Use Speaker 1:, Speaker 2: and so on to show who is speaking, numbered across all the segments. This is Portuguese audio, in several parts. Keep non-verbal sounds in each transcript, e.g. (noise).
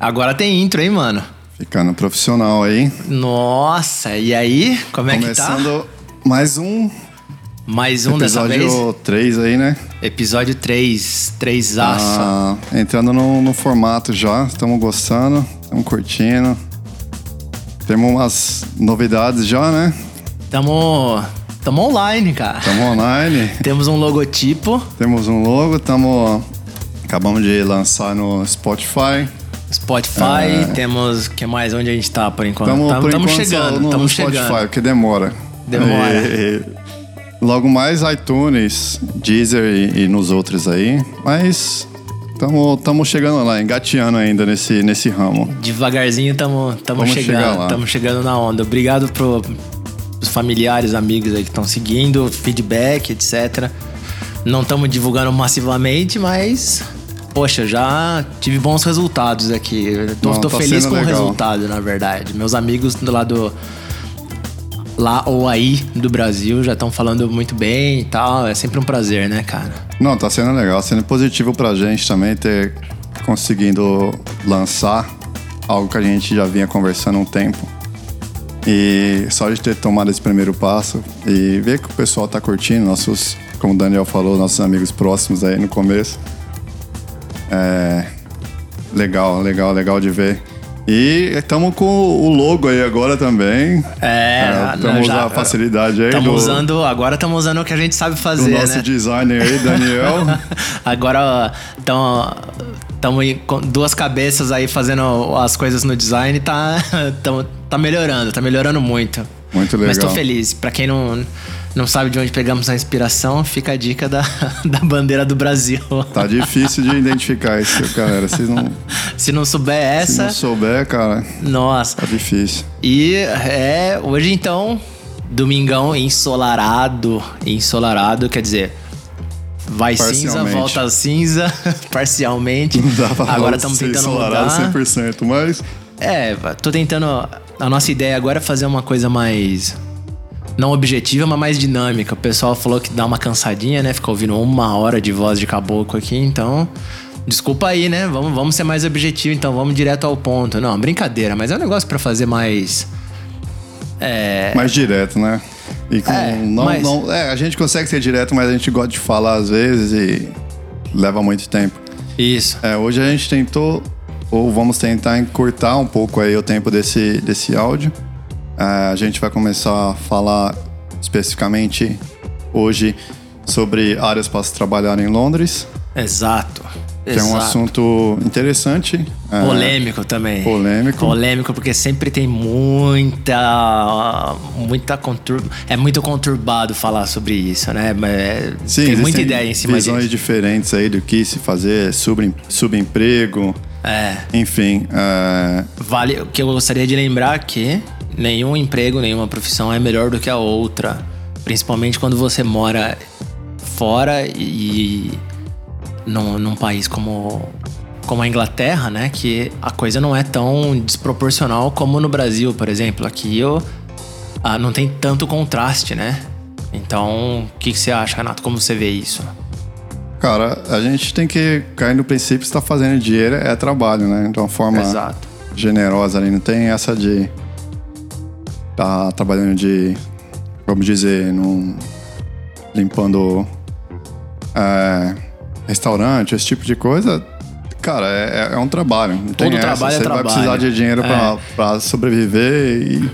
Speaker 1: Agora tem intro, hein, mano?
Speaker 2: Ficando profissional aí.
Speaker 1: Nossa, e aí? Como é
Speaker 2: Começando
Speaker 1: que tá?
Speaker 2: mais um
Speaker 1: Mais um dessa vez?
Speaker 2: episódio 3 aí, né?
Speaker 1: Episódio 3, 3 aço.
Speaker 2: Ah, entrando no, no formato já, estamos gostando, estamos curtindo. Temos umas novidades já, né?
Speaker 1: Tamo, tamo online, cara.
Speaker 2: Estamos online, (laughs)
Speaker 1: Temos um logotipo,
Speaker 2: temos um logo, estamos. Acabamos de lançar no Spotify.
Speaker 1: Spotify, temos... que mais? Onde a gente tá por enquanto?
Speaker 2: Estamos
Speaker 1: chegando,
Speaker 2: só no, no
Speaker 1: chegando.
Speaker 2: Spotify, porque demora.
Speaker 1: Demora.
Speaker 2: E- logo mais iTunes, Deezer e, e nos outros aí. Mas estamos chegando lá, engateando ainda nesse, nesse ramo.
Speaker 1: Devagarzinho tamo, tamo
Speaker 2: Vamos
Speaker 1: chegando, tamo chegando na onda. Obrigado pro, pros familiares, amigos aí que estão seguindo, feedback, etc. Não estamos divulgando massivamente, mas poxa, já tive bons resultados aqui. Tô, tô
Speaker 2: tá
Speaker 1: feliz com o
Speaker 2: legal.
Speaker 1: resultado, na verdade. Meus amigos do lado lá ou aí do Brasil já estão falando muito bem e tal. É sempre um prazer, né, cara?
Speaker 2: Não, tá sendo legal, sendo positivo pra gente também ter conseguindo lançar algo que a gente já vinha conversando há um tempo. E só de ter tomado esse primeiro passo e ver que o pessoal tá curtindo, nossos, como o Daniel falou, nossos amigos próximos aí no começo. É legal, legal, legal de ver. E estamos com o logo aí agora também.
Speaker 1: É,
Speaker 2: Estamos usando a facilidade aí
Speaker 1: Estamos
Speaker 2: do,
Speaker 1: usando, agora estamos usando o que a gente sabe fazer,
Speaker 2: nosso
Speaker 1: né?
Speaker 2: designer aí, Daniel. (laughs)
Speaker 1: Agora estamos com duas cabeças aí fazendo as coisas no design e tá, (laughs) tamo, tá melhorando, tá melhorando muito.
Speaker 2: Muito legal.
Speaker 1: Mas tô feliz. Pra quem não, não sabe de onde pegamos a inspiração, fica a dica da, (laughs) da bandeira do Brasil.
Speaker 2: Tá difícil de identificar isso, galera. Se não, (laughs)
Speaker 1: Se não souber
Speaker 2: se
Speaker 1: essa,
Speaker 2: não souber, cara,
Speaker 1: nossa.
Speaker 2: tá difícil.
Speaker 1: E é, hoje então, domingão ensolarado, ensolarado, quer dizer, vai cinza, volta cinza, (laughs) parcialmente.
Speaker 2: Não dá pra
Speaker 1: Agora estamos tentando mudar.
Speaker 2: 100%, mas
Speaker 1: É, tô tentando. A nossa ideia agora é fazer uma coisa mais. Não objetiva, mas mais dinâmica. O pessoal falou que dá uma cansadinha, né? Fica ouvindo uma hora de voz de caboclo aqui, então. Desculpa aí, né? Vamos, vamos ser mais objetivo, então vamos direto ao ponto. Não, brincadeira, mas é um negócio pra fazer mais. É.
Speaker 2: mais direto, né? E com,
Speaker 1: É,
Speaker 2: não,
Speaker 1: mas-
Speaker 2: não, é, a gente consegue ser direto, mas a gente gosta de falar às vezes e leva muito tempo.
Speaker 1: Isso.
Speaker 2: É, hoje a gente tentou, ou vamos tentar encurtar um pouco aí o tempo desse, desse áudio. É, a gente vai começar a falar especificamente hoje sobre áreas para se trabalhar em Londres,
Speaker 1: Exato.
Speaker 2: que é um
Speaker 1: Exato.
Speaker 2: assunto interessante. é,
Speaker 1: Polêmico também.
Speaker 2: Polêmico.
Speaker 1: Polêmico porque sempre tem muita. Muita contur... É muito conturbado falar sobre isso, né? Mas é-
Speaker 2: Sim,
Speaker 1: tem muita ideia em cima
Speaker 2: visões
Speaker 1: disso.
Speaker 2: diferentes aí do que se fazer, sub, subemprego,
Speaker 1: É.
Speaker 2: enfim. é,
Speaker 1: Vale. O que eu gostaria de lembrar é que nenhum emprego, nenhuma profissão é melhor do que a outra. Principalmente quando você mora fora e num, num país como, como a Inglaterra, né? Que a coisa não é tão desproporcional como no Brasil, por exemplo. Aqui eu, ah, não tem tanto contraste, né? Então, o que, que você acha, Renato? Como você vê isso?
Speaker 2: cara, a gente tem que cair no princípio que está fazendo dinheiro é trabalho, né? De uma forma
Speaker 1: Exato.
Speaker 2: generosa ali. Não tem essa de tá trabalhando de, vamos dizer, num, limpando é, restaurante, esse tipo de coisa. Cara, é, é um trabalho. Não
Speaker 1: Todo
Speaker 2: essa.
Speaker 1: trabalho é
Speaker 2: Você vai
Speaker 1: trabalho.
Speaker 2: precisar de dinheiro pra
Speaker 1: É.
Speaker 2: pra sobreviver e,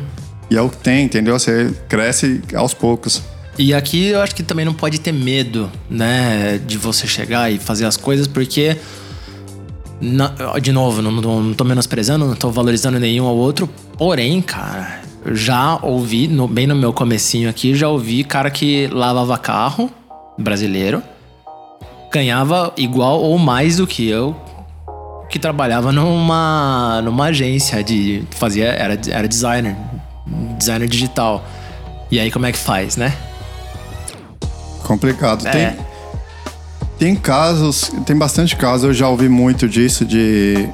Speaker 2: e é o que tem, entendeu? Você cresce aos poucos.
Speaker 1: E aqui eu acho que também não pode ter medo, né, de você chegar e fazer as coisas, porque. na- de novo, não, não, não tô menosprezando, não tô valorizando nenhum ao outro. Porém, cara, já ouvi, no- bem no meu comecinho aqui, já ouvi cara que lavava carro, brasileiro, ganhava igual ou mais do que eu, que trabalhava numa, numa agência de. fazia. Era, era designer. Designer digital. E aí como é que faz, né?
Speaker 2: Complicado.
Speaker 1: É.
Speaker 2: Tem, tem casos, tem bastante casos, eu já ouvi muito disso de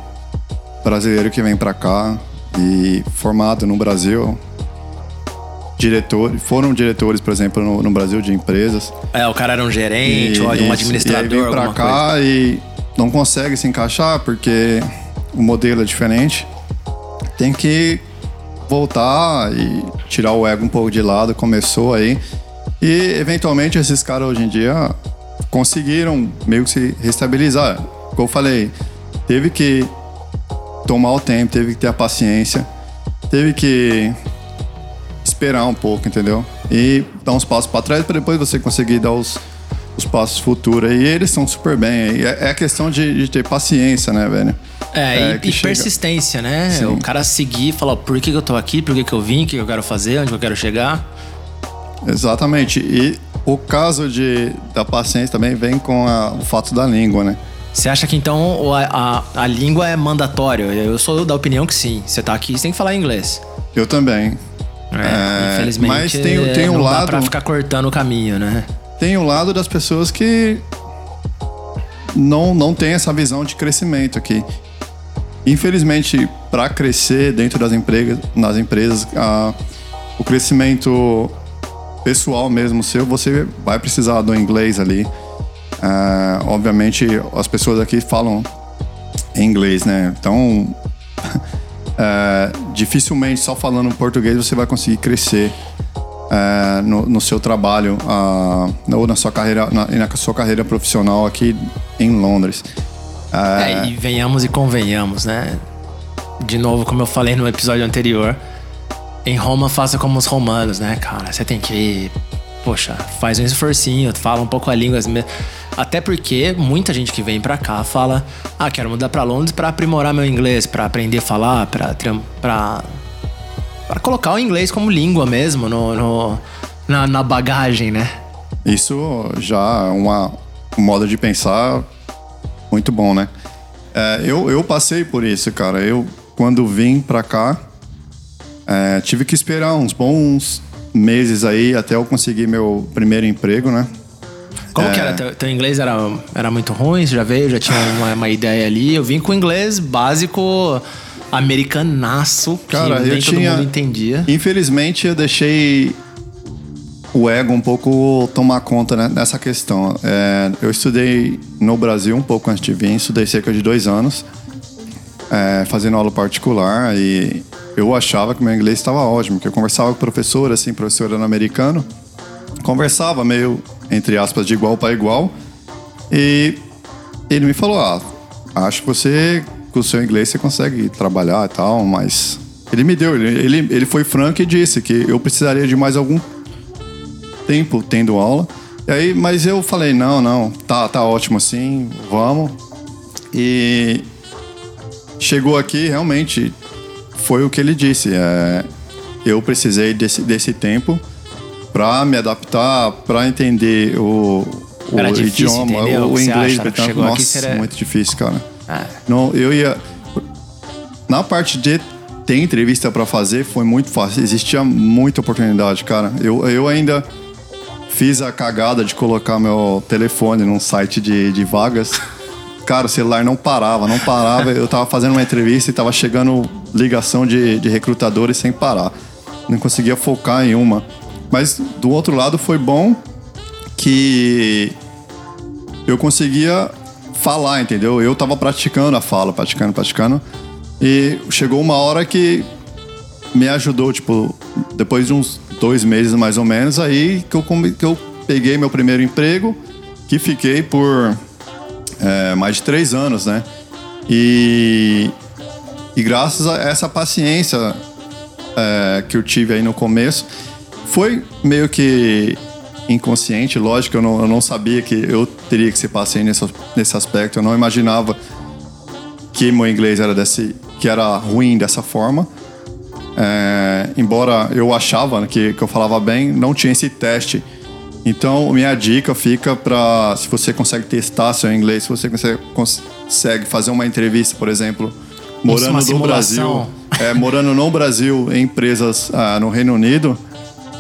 Speaker 2: brasileiro que vem pra cá e formado no Brasil. Diretor, foram diretores, por exemplo, no, no Brasil de empresas.
Speaker 1: É, o cara era um gerente
Speaker 2: E-
Speaker 1: ou um administrador,
Speaker 2: e aí vem pra cá
Speaker 1: coisa.
Speaker 2: e não consegue se encaixar porque o modelo é diferente, tem que voltar e tirar o ego um pouco de lado. Começou aí. E eventualmente esses caras hoje em dia conseguiram meio que se restabilizar. Como eu falei, teve que tomar o tempo, teve que ter a paciência, teve que esperar um pouco, entendeu? E dar uns passos para trás para depois você conseguir dar os, os passos futuros. E eles estão super bem. É, é questão de, de, ter paciência, né, velho?
Speaker 1: É, é e, e persistência, né? Sim. O cara seguir e falar por que, que eu tô aqui, por que, que eu vim, o que, que eu quero fazer, onde eu quero chegar.
Speaker 2: Exatamente. E o caso de, da paciência também vem com a, o fato da língua, né?
Speaker 1: Você acha que então a, a, a língua é mandatória? Eu sou da opinião que sim. Você tá aqui, você tem que falar inglês.
Speaker 2: Eu também.
Speaker 1: É, é, infelizmente, mas tem, tem um não lado. Dá pra ficar cortando o caminho, né?
Speaker 2: Tem o um lado das pessoas que não, não tem essa visão de crescimento aqui. Infelizmente, para crescer dentro das empresas, nas empresas, a, o crescimento pessoal mesmo seu, você vai precisar do inglês ali. Uh, obviamente, as pessoas aqui falam inglês, né? Então, uh, (laughs) dificilmente só falando português você vai conseguir crescer uh, no, no, seu trabalho ou na sua carreira, na, na, sua carreira profissional aqui em Londres.
Speaker 1: É, e venhamos e convenhamos, né? De novo, como eu falei no episódio anterior, em Roma faça como os romanos, né, cara? Você tem que, poxa, faz um esforcinho, fala um pouco a língua. Até porque muita gente que vem para cá fala: "Ah, quero mudar para Londres para aprimorar meu inglês, para aprender a falar, para colocar o inglês como língua mesmo no, no na, na, bagagem, né?"
Speaker 2: Isso já é uma, um modo de pensar muito bom, né? É, eu, eu passei por isso, cara. Eu, quando vim pra cá, é, tive que esperar uns bons meses aí até eu conseguir meu primeiro emprego, né?
Speaker 1: Como é... que era? Teu, teu, inglês era, era muito ruim? Você já veio, já tinha uma, uma ideia ali? Eu vim com inglês básico americanaço,
Speaker 2: Cara, que nem eu todo tinha... mundo entendia. Infelizmente, eu deixei o ego um pouco tomar conta né, nessa questão. É, eu estudei no Brasil um pouco antes de vir, estudei cerca de dois anos, é, fazendo aula particular e eu achava que meu inglês estava ótimo, que eu conversava com o professor, assim, professor era americano, conversava meio, entre aspas, de igual para igual. E ele me falou: Ah, acho que você, com o seu inglês, você consegue trabalhar e tal, mas. Ele me deu, ele, ele, ele foi franco e disse que eu precisaria de mais algum tempo tendo aula. E aí, mas eu falei: Não, não, tá, tá ótimo assim, vamos. E chegou aqui, realmente, foi o que ele disse. É, eu precisei desse, desse tempo para me adaptar, para entender o, o idioma, o, o inglês britânico. Nossa, será... muito difícil, cara. Ah. Não, eu ia. Na parte de ter entrevista para fazer foi muito fácil. Existia muita oportunidade, cara. Eu, eu ainda fiz a cagada de colocar meu telefone num site de, de vagas. Cara, o celular não parava, não parava. Eu tava fazendo uma entrevista e tava chegando ligação de, de recrutadores sem parar. Não conseguia focar em uma. Mas do outro lado foi bom que eu conseguia falar, entendeu? Eu tava praticando a fala, praticando, praticando. E chegou uma hora que me ajudou, tipo, depois de uns dois meses mais ou menos, aí que eu, que eu peguei meu primeiro emprego, que fiquei por é, mais de três anos, né? E, e graças a essa paciência é, que eu tive aí no começo, foi meio que inconsciente, lógico, eu não, eu não sabia que eu teria que ser paciente nesse, nesse aspecto, eu não imaginava que meu inglês era desse, que era ruim dessa forma. É, embora eu achava que, que eu falava bem, não tinha esse teste então, minha dica fica para se você consegue testar seu inglês, se você consegue, consegue fazer uma entrevista, por exemplo, morando no Brasil, é, morando no Brasil em empresas ah, no Reino Unido,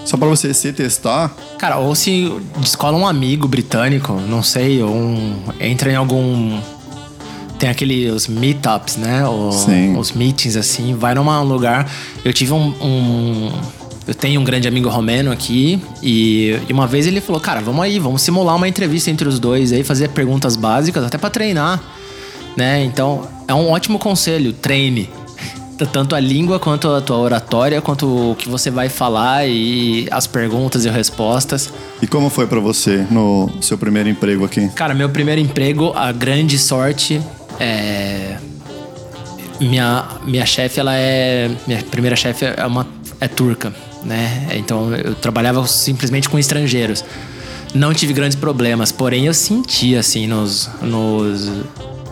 Speaker 2: só para você se testar.
Speaker 1: Cara, ou se descola um amigo britânico, não sei, ou um, entra em algum tem aqueles meetups, né? O, Sim. Os meetings, assim. Vai num lugar. Eu tive um, um, eu tenho um grande amigo romeno aqui e, e, uma vez ele falou: Cara, vamos aí, vamos simular uma entrevista entre os dois aí, fazer perguntas básicas, até para treinar. né? Então, é um ótimo conselho, treine. (laughs) Tanto a língua quanto a tua oratória, quanto o que você vai falar e as perguntas e respostas.
Speaker 2: E como foi para você no seu primeiro emprego aqui?
Speaker 1: Cara, meu primeiro emprego, a grande sorte é minha minha chefe, ela é minha primeira chefe é uma é turca, né? Então eu trabalhava simplesmente com estrangeiros. Não tive grandes problemas, porém eu senti assim nos, nos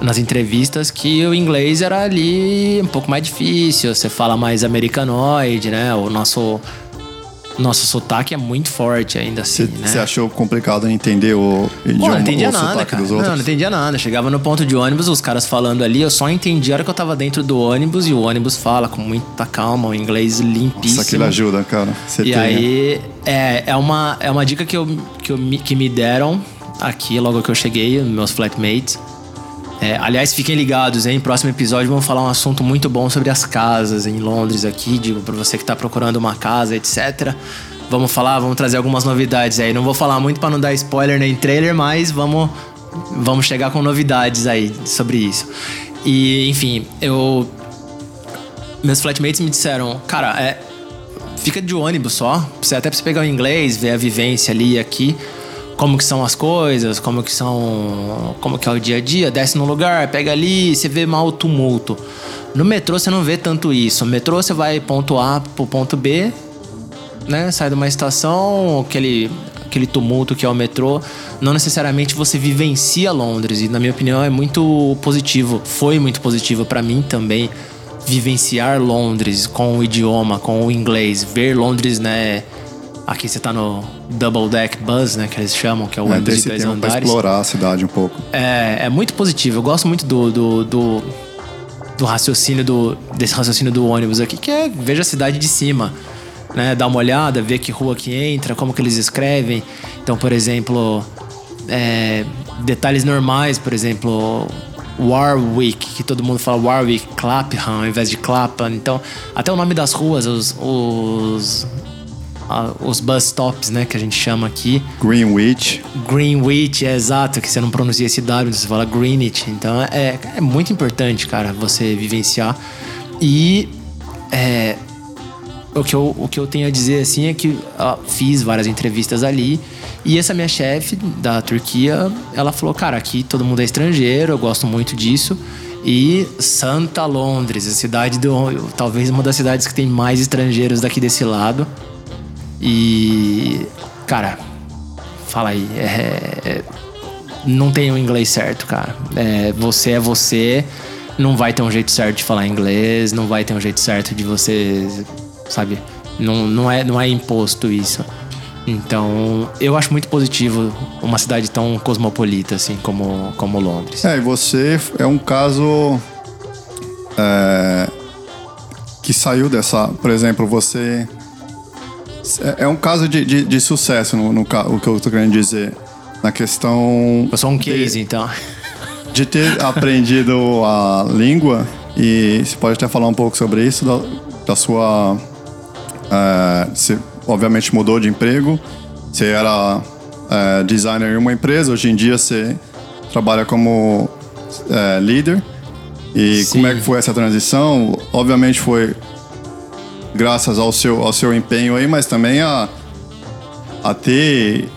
Speaker 1: nas entrevistas que o inglês era ali um pouco mais difícil, você fala mais americanoide, né? O nosso nosso sotaque é muito forte ainda assim,
Speaker 2: Você
Speaker 1: né?
Speaker 2: achou complicado entender o idioma,
Speaker 1: Pô, não entendia
Speaker 2: o
Speaker 1: nada, cara.
Speaker 2: dos
Speaker 1: Não,
Speaker 2: outros?
Speaker 1: não entendia nada. Chegava no ponto de ônibus, os caras falando ali, eu só entendia a hora que eu tava dentro do ônibus e o ônibus fala com muita calma, o inglês limpíssimo.
Speaker 2: Nossa, aquilo ajuda, cara. Você
Speaker 1: E
Speaker 2: tem-
Speaker 1: aí, é, é, uma, é uma dica que, eu, que, eu, me- que me deram aqui logo que eu cheguei, meus flatmates. É, aliás, fiquem ligados, hein? Próximo episódio vamos falar um assunto muito bom sobre as casas em Londres aqui. Digo pra você que tá procurando uma casa, etc. Vamos falar, vamos trazer algumas novidades aí. Não vou falar muito pra não dar spoiler nem trailer, mas vamos, vamos chegar com novidades aí sobre isso. E, enfim, eu. Meus flatmates me disseram, cara, é, fica de ônibus só. Até pra você pegar o inglês, ver a vivência ali e aqui. Como que são as coisas, como que são. Como que é o dia a dia, desce num lugar, pega ali, você vê mal o tumulto. No metrô você não vê tanto isso. No metrô você vai ponto A pro ponto B, né? Sai de uma estação, aquele, aquele tumulto que é o metrô. Não necessariamente você vivencia Londres. E na minha opinião é muito positivo. Foi muito positivo para mim também vivenciar Londres com o idioma, com o inglês, ver Londres, né? Aqui você tá no Double Deck Bus, né? Que eles chamam, que é o
Speaker 2: É,
Speaker 1: ônibus de dois
Speaker 2: tempo pra
Speaker 1: andares.
Speaker 2: explorar a cidade um pouco.
Speaker 1: É, é muito positivo. Eu gosto muito do, do, do, do raciocínio do, desse raciocínio do ônibus aqui, que é veja a cidade de cima. Né, dar uma olhada, ver que rua que entra, como que eles escrevem. Então, por exemplo, é, detalhes normais, por exemplo, Warwick, que todo mundo fala Warwick, Clapham ao invés de Clapham. Então, até o nome das ruas, os, os, a- os bus stops, né, que a gente chama aqui.
Speaker 2: Greenwich.
Speaker 1: Greenwich, é exato, que você não pronuncia esse W, você fala Greenwich. Então é, é muito importante, cara, você vivenciar. E é, o, que eu, o que eu tenho a dizer assim é que fiz várias entrevistas ali. E essa minha chefe da Turquia, ela falou: Cara, aqui todo mundo é estrangeiro, eu gosto muito disso. E Santa Londres, a cidade do. Talvez uma das cidades que tem mais estrangeiros daqui desse lado. E. Cara, Fala aí. É, é- não tem o inglês certo, cara. É, você é você. Não vai ter um jeito certo de falar inglês. Não vai ter um jeito certo de você. Sabe? Não, não, é, não é imposto isso. Então, eu acho muito positivo uma cidade tão cosmopolita assim como, como Londres.
Speaker 2: É, e você é um caso é, que saiu dessa. Por exemplo, você. É é um caso de, de, de sucesso, no, no, o que eu tô querendo dizer. Na questão
Speaker 1: Eu sou um case, então.
Speaker 2: de ter (laughs) aprendido a língua, e você pode até falar um pouco sobre isso, da, da sua. é, você obviamente mudou de emprego, você era é, designer em uma empresa, hoje em dia você trabalha como é, líder. E
Speaker 1: Sim.
Speaker 2: como é que foi essa transição? Obviamente foi graças ao seu, ao seu empenho aí, mas também a, a ter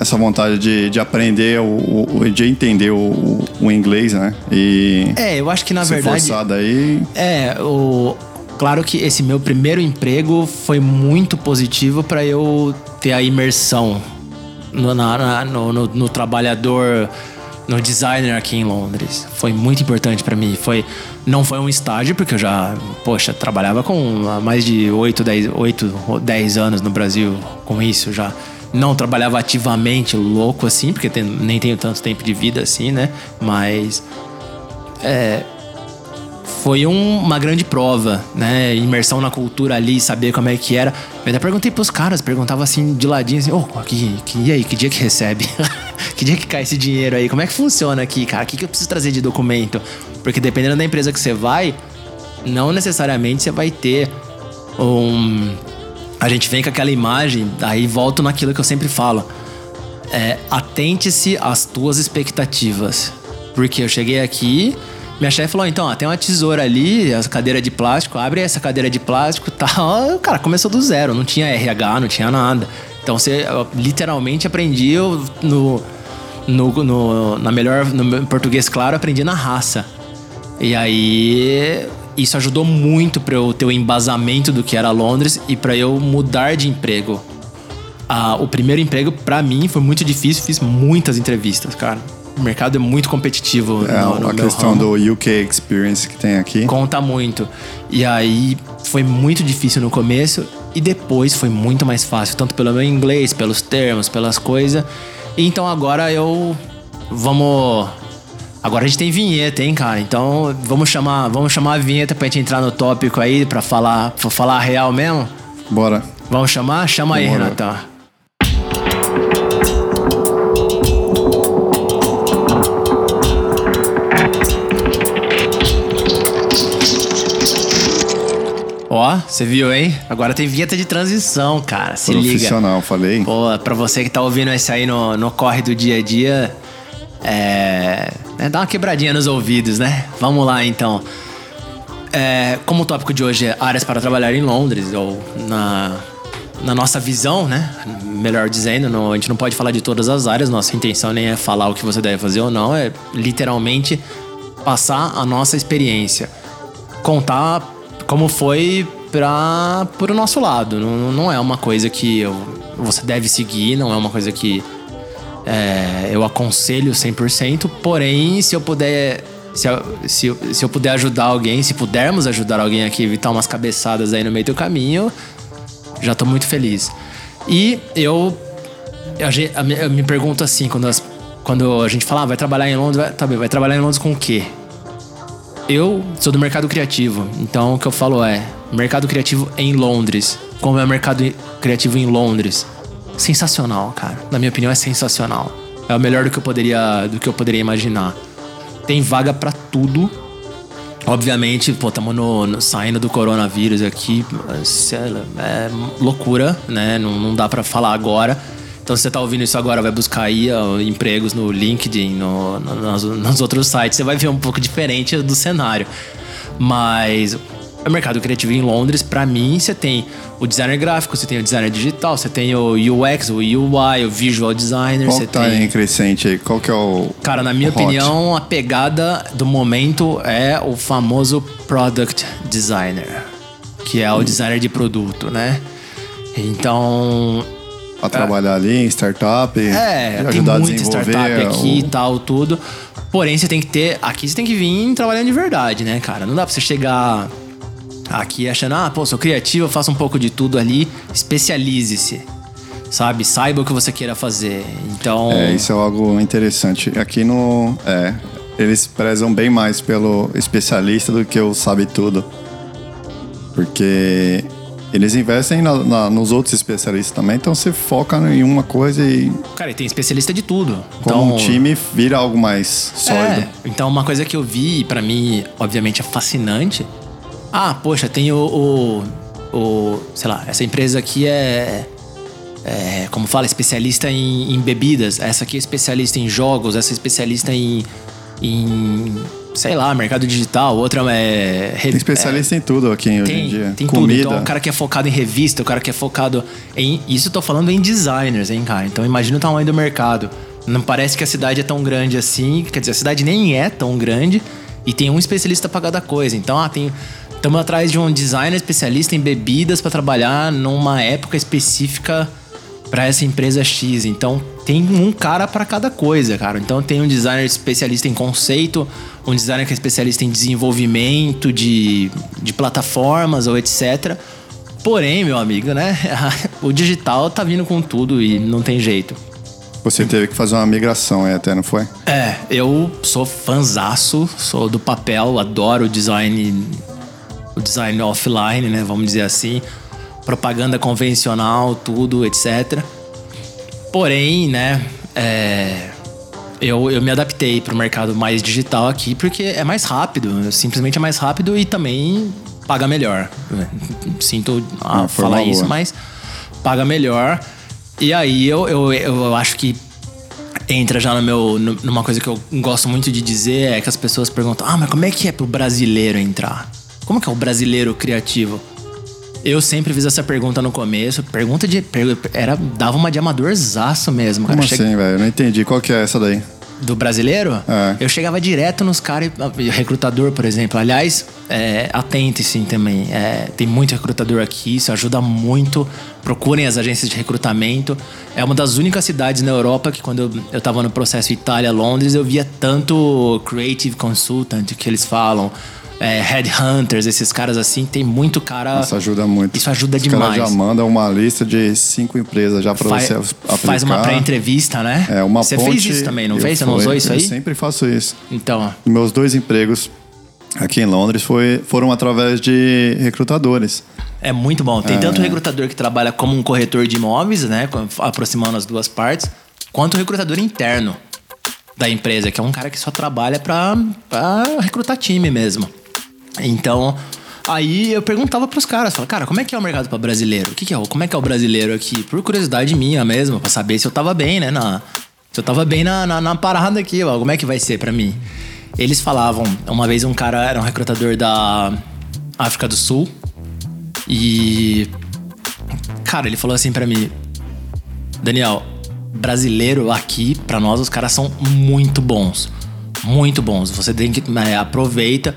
Speaker 2: essa vontade de, de aprender, o, o- de entender o, o, inglês, né? E
Speaker 1: É, eu acho que na verdade.
Speaker 2: aí.
Speaker 1: É, o claro que esse meu primeiro emprego foi muito positivo para eu ter a imersão no, na- no, no- no trabalhador, no designer aqui em Londres. Foi muito importante para mim. Foi não foi um estágio porque eu já, poxa, trabalhava com há mais de 8, 10, 8 ou 10 anos no Brasil com isso já. Não trabalhava ativamente louco assim, porque tem- nem tenho tanto tempo de vida assim, né? Mas foi um- uma grande prova, né? Imersão na cultura ali, saber como é que era. Eu até perguntei pros caras, perguntava assim de ladinho, assim, ô, que, que, e aí, que dia que recebe? (laughs) que dia que cai esse dinheiro aí? Como é que funciona aqui, cara? O que, que eu preciso trazer de documento? Porque dependendo da empresa que você vai, não necessariamente você vai ter um. A gente vem com aquela imagem, aí volto naquilo que eu sempre falo. É, atente-se às tuas expectativas. Porque eu cheguei aqui Minha chefe falou: então, ó, tem uma tesoura ali, essa cadeira de plástico, abre essa cadeira de plástico (laughs) tal. Cara, começou do zero, não tinha RH, não tinha nada. Então você literalmente aprendi no, no, no, na melhor, no português claro, aprendi na raça. E aí isso ajudou muito para eu ter o embasamento do que era Londres e para eu mudar de emprego. Ah, o primeiro emprego para mim foi muito difícil, fiz muitas entrevistas, cara. O mercado é muito competitivo.
Speaker 2: É,
Speaker 1: no, no
Speaker 2: a questão ramo. do UK Experience que tem aqui.
Speaker 1: Conta muito. E aí foi muito difícil no começo e depois foi muito mais fácil, tanto pelo meu inglês, pelos termos, pelas coisas. Então agora eu vamos Agora a gente tem vinheta, hein, cara? Então vamos chamar, vamos chamar a vinheta pra gente entrar no tópico aí, pra falar, pra falar real mesmo?
Speaker 2: Bora.
Speaker 1: Vamos chamar? Chama Bora. aí, Renatão. Ó, você viu, hein? Agora tem vinheta de transição, cara. Se
Speaker 2: Profissional,
Speaker 1: liga.
Speaker 2: Profissional, falei.
Speaker 1: Pô, pra você que tá ouvindo esse aí no, no corre do dia a dia, é, é, dá uma quebradinha nos ouvidos, né? Vamos lá então. É, como o tópico de hoje é áreas para trabalhar em Londres, ou na, na nossa visão, né? Melhor dizendo, não, a gente não pode falar de todas as áreas, nossa intenção nem é falar o que você deve fazer ou não, é literalmente passar a nossa experiência. Contar como foi para o nosso lado. Não, não é uma coisa que eu, você deve seguir, não é uma coisa que é, eu aconselho 100%, porém, se eu puder. Se eu, se, se eu puder ajudar alguém, se pudermos ajudar alguém aqui, evitar umas cabeçadas aí no meio do caminho, já tô muito feliz. E eu, eu, eu me pergunto assim, quando, as, quando a gente fala, ah, vai trabalhar em Londres, vai, tá bem, vai trabalhar em Londres com o quê? Eu sou do mercado criativo, então o que eu falo é mercado criativo em Londres. Como é o mercado criativo em Londres? sensacional, cara. Na minha opinião, é sensacional. É o melhor do que eu poderia, do que eu poderia imaginar. Tem vaga para tudo. Obviamente, pô, estamos no, no, saindo do coronavírus aqui. É loucura, né? Não, não dá para falar agora. Então, se você tá ouvindo isso agora, vai buscar aí ó, empregos no LinkedIn, no, no, nos, nos outros sites. Você vai ver um pouco diferente do cenário. Mas o mercado criativo em Londres, para mim, você tem o designer gráfico, você tem o designer digital, você tem o UX, o UI, o visual designer.
Speaker 2: Qual
Speaker 1: você
Speaker 2: tá
Speaker 1: tem...
Speaker 2: em crescente aí? Qual que é o.
Speaker 1: Cara, na minha opinião, a pegada do momento é o famoso product designer, que é o hum. designer de produto, né? Então,
Speaker 2: a trabalhar é, ali em startup,
Speaker 1: é, ajudar tem muita startup aqui e tal, tudo. Porém, você tem que ter. Aqui você tem que vir trabalhando de verdade, né, cara? Não dá pra você chegar aqui achando, ah, pô, sou criativo, faço um pouco de tudo ali. Especialize-se, sabe? Saiba o que você queira fazer. Então.
Speaker 2: É, isso é algo interessante. Aqui no. É, eles prezam bem mais pelo especialista do que o sabe tudo. Porque eles investem na, na, nos outros especialistas também, então você foca em uma coisa e.
Speaker 1: Cara, e tem especialista de tudo. Então,
Speaker 2: um time vira algo mais sólido.
Speaker 1: É, então, uma coisa que eu vi, para mim, obviamente, é fascinante, ah, poxa, tem o, o, o, Sei lá, essa empresa aqui é. é como fala, especialista em, em, bebidas. Essa aqui é especialista em jogos. Essa é especialista em. em sei lá, mercado digital. Outra é.
Speaker 2: Tem especialista é, em tudo aqui hoje
Speaker 1: tem,
Speaker 2: em dia.
Speaker 1: Tem Comida. tudo. Então, o cara que é focado em revista, o cara que é focado em. Isso eu tô falando em designers, hein, cara? Então, imagina o tamanho do mercado. Não parece que a cidade é tão grande assim. Quer dizer, a cidade nem é tão grande. E tem um especialista para cada coisa. Então, ah, tem Estamos atrás de um designer especialista em bebidas para trabalhar numa época específica para essa empresa X. Então tem um cara para cada coisa, cara. Então tem um designer especialista em conceito, um designer que é especialista em desenvolvimento de, de plataformas ou etc. Porém, meu amigo, né? (laughs) o digital tá vindo com tudo e não tem jeito.
Speaker 2: Você teve que fazer uma migração aí até, não foi?
Speaker 1: É, eu sou fanzaço, sou do papel, adoro o design o design offline, né? Vamos dizer assim. Propaganda convencional, tudo, etc. Porém, né? É, eu, eu me adaptei para o mercado mais digital aqui porque é mais rápido, simplesmente é mais rápido e também paga melhor. Sinto a ah, falar isso, mas paga melhor. E aí eu, eu, eu acho que entra já no meu, numa coisa que eu gosto muito de dizer, é que as pessoas perguntam: ah, mas como é que é pro brasileiro entrar? Como que é o brasileiro criativo? Eu sempre fiz essa pergunta no começo. Pergunta de. Era, dava uma de amadorzaço mesmo, cara.
Speaker 2: Como
Speaker 1: Chega-
Speaker 2: assim, velho? Não entendi. Qual que é essa daí?
Speaker 1: do brasileiro,
Speaker 2: É.
Speaker 1: eu chegava direto nos caras, e- recrutador, por exemplo. Aliás, é, atente sim também. É, tem muito recrutador aqui, isso ajuda muito. Procurem as agências de recrutamento. É uma das únicas cidades na Europa que, quando eu, eu tava no processo Itália, Londres, eu via tanto creative consultant que eles falam. É, headhunters, esses caras assim, tem muito cara.
Speaker 2: Isso ajuda muito.
Speaker 1: Isso ajuda
Speaker 2: Os
Speaker 1: demais.
Speaker 2: caras já mandam uma lista de cinco empresas já pra você aplicar.
Speaker 1: faz uma pré-entrevista, né?
Speaker 2: É, uma
Speaker 1: Você
Speaker 2: ponte,
Speaker 1: fez isso também, não fez? Você não usou isso aí?
Speaker 2: Eu sempre faço isso.
Speaker 1: Então,
Speaker 2: Meus dois empregos aqui em Londres foi, foram através de recrutadores.
Speaker 1: É muito bom. Tem tanto recrutador que trabalha como um corretor de imóveis, né? Aproximando as duas partes, quanto o recrutador interno da empresa, que é um cara que só trabalha pra recrutar time mesmo. Então, aí eu perguntava pros caras, falava, cara, como é que é o mercado pra brasileiro? O que, que é? Como é que é o brasileiro aqui? Por curiosidade minha mesmo, pra saber se eu tava bem, né? Na, se eu tava bem na, na, na parada aqui, ó, como é que vai ser pra mim? Eles falavam, uma vez um cara era um recrutador da África do Sul e cara, ele falou assim pra mim, Daniel, brasileiro aqui, pra nós os caras são muito bons. Muito bons. Você tem que né, aproveita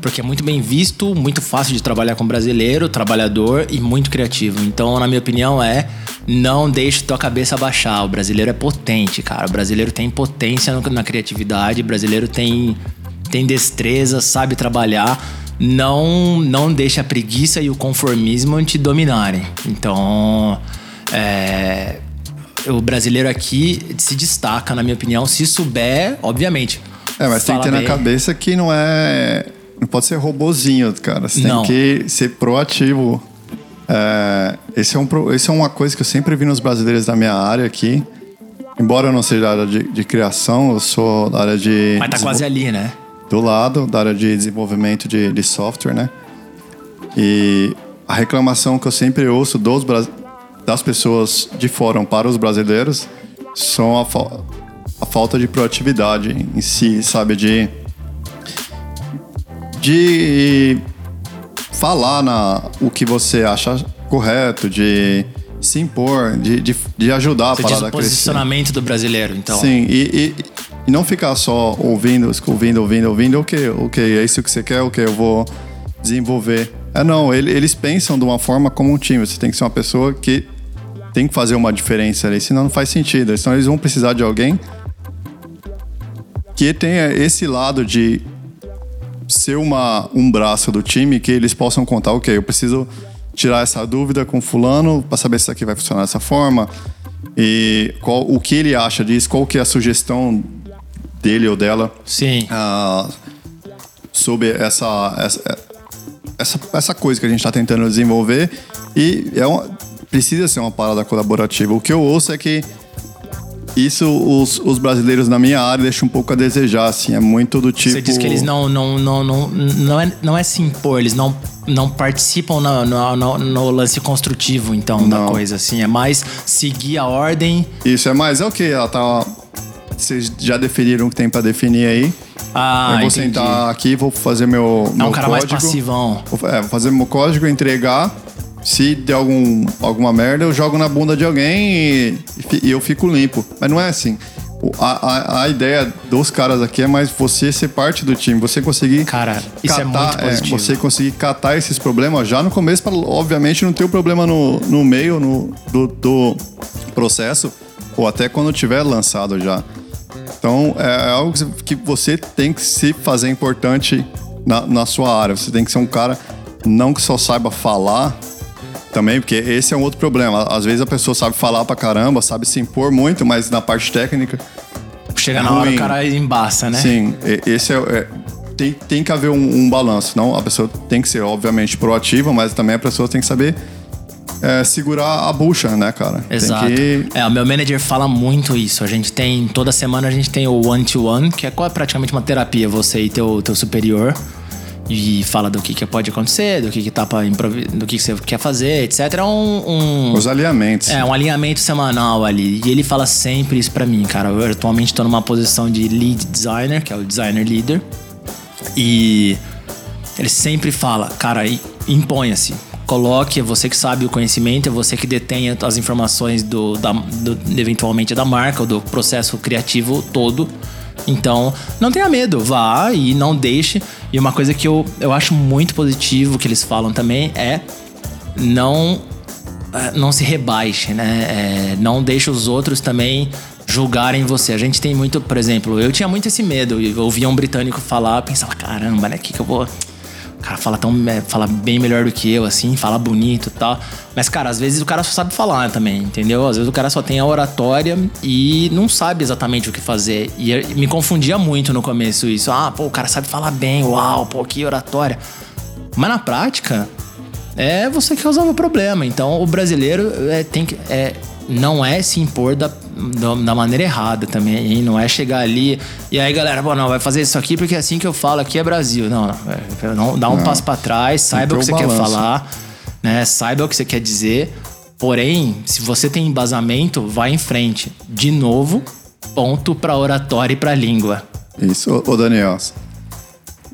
Speaker 1: porque é muito bem visto, muito fácil de trabalhar com brasileiro, trabalhador e muito criativo. Então, na minha opinião, é não deixe tua cabeça baixar. O brasileiro é potente, cara. O brasileiro tem potência na criatividade, o brasileiro tem tem destreza, sabe trabalhar. Não não deixe a preguiça e o conformismo te dominarem. Então, é, o brasileiro aqui se destaca, na minha opinião, se souber, obviamente.
Speaker 2: É, mas tem que ter na
Speaker 1: bem.
Speaker 2: cabeça que não é. Não pode ser robozinho, cara. Você
Speaker 1: Não.
Speaker 2: tem que ser proativo. É, esse, é um, esse é uma coisa que eu sempre vi nos brasileiros da minha área aqui. Embora eu não seja da área de, de criação, eu sou da área de.
Speaker 1: Mas tá quase ali, né?
Speaker 2: do lado da área de desenvolvimento de, de software, né? E a reclamação que eu sempre ouço dos, das pessoas de fora para os brasileiros são a, fa- a falta de proatividade em si, sabe? De, de falar na, o que você acha correto, de se impor, de, de, de ajudar
Speaker 1: Você
Speaker 2: a
Speaker 1: diz
Speaker 2: parada
Speaker 1: o
Speaker 2: a crescer.
Speaker 1: posicionamento do brasileiro, então.
Speaker 2: Sim, e, e- e não ficar só ouvindo, ouvindo, ouvindo, ouvindo, ok, ok, é isso que você quer, ok, eu vou desenvolver. É não, ele- eles pensam de uma forma como um time. Você tem que ser uma pessoa que tem que fazer uma diferença ali, senão não faz sentido. Então eles vão precisar de alguém que tenha esse lado de ser uma, um braço do time que eles possam contar, ok, eu preciso tirar essa dúvida com fulano para saber se isso aqui vai funcionar dessa forma e qual, o que ele acha disso, qual que é a sugestão dele ou dela
Speaker 1: Sim.
Speaker 2: ah, sobre essa, essa, essa, essa coisa que a gente está tentando desenvolver e é uma, precisa ser uma parada colaborativa. O que eu ouço é que isso os, os brasileiros na minha área deixam um pouco a desejar, assim, é muito do tipo...
Speaker 1: Você diz que eles não não não não não é, não é se impor, eles não não participam no, no, no- no lance construtivo, então, da
Speaker 2: Não.
Speaker 1: coisa, assim. É mais seguir a ordem.
Speaker 2: Isso é mais, é o que? Ela tá. Vocês já definiram o que tem pra definir aí.
Speaker 1: Ah,
Speaker 2: eu vou
Speaker 1: entendi.
Speaker 2: sentar aqui, vou fazer meu,
Speaker 1: É
Speaker 2: meu
Speaker 1: um cara mais
Speaker 2: código.
Speaker 1: passivão.
Speaker 2: Vou, é, vou fazer meu código, entregar. Se der algum, alguma merda, eu jogo na bunda de alguém e, e eu fico limpo. Mas não é assim. A, a, a ideia dos caras aqui é mais você ser parte do time, você conseguir.
Speaker 1: Cara, isso é muito positivo.
Speaker 2: você conseguir catar esses problemas já no começo, para obviamente não ter o problema no, no meio no, do, do processo, ou até quando tiver lançado já. Então é algo que você- que você tem que se fazer importante na, na sua área. Você tem que ser um cara não que só saiba falar também, porque esse é um outro problema. Às vezes a pessoa sabe falar pra caramba, sabe se impor muito, mas na parte técnica
Speaker 1: Chega na hora o cara embaça, né?
Speaker 2: Sim, esse é, é- tem, tem que haver um, um balanço. Não, a pessoa tem que ser, obviamente, proativa, mas também a pessoa tem que saber é, segurar a bucha, né, cara?
Speaker 1: Exato.
Speaker 2: Que.
Speaker 1: É, o meu manager fala muito isso. A gente tem, toda semana a gente tem o one-to-one, que é quase praticamente uma terapia, você e teu, teu superior. E fala do que, que pode acontecer, do que, que tá pra do que, que você quer fazer, etc. É um, um-
Speaker 2: Os alinhamentos.
Speaker 1: é, um alinhamento semanal ali. E ele fala sempre isso pra mim, cara. Eu atualmente tô numa posição de lead designer, que é o designer leader. E ele sempre fala, cara, imponha-se. Coloque, é você que sabe o conhecimento, é você que detém as informações do, da, do- eventualmente da marca ou do processo criativo todo. Então, não tenha medo, vá e não deixe. E uma coisa que eu, eu acho muito positivo que eles falam também é não é, não se rebaixe, né? É, não deixe os outros também julgarem você. A gente tem muito, por exemplo, eu tinha muito esse medo. Eu ouvia um britânico falar, pensava, caramba, né? Que que eu vou. O cara fala tão é, fala bem melhor do que eu, assim, fala bonito e tal. Mas, cara, às vezes o cara só sabe falar também, entendeu? Às vezes o cara só tem a oratória e não sabe exatamente o que fazer. E me confundia muito no começo isso. Ah, pô, o cara sabe falar bem, uau, pô, que oratória. Mas na prática, é você que resolve o problema. Então, o brasileiro é, tem que, é, não é se impor da, da, maneira errada também. hein? Não é chegar ali e aí, galera, bom, não, vai fazer isso aqui porque é assim que eu falo aqui é Brasil. Não, não, é, não dá um
Speaker 2: Não.
Speaker 1: passo pra trás, saiba o que você quer falar, né? Saiba o que você quer dizer. Porém, se você tem embasamento, vai em frente. De novo, ponto pra oratória e pra língua.
Speaker 2: Isso, ô ô, Daniel.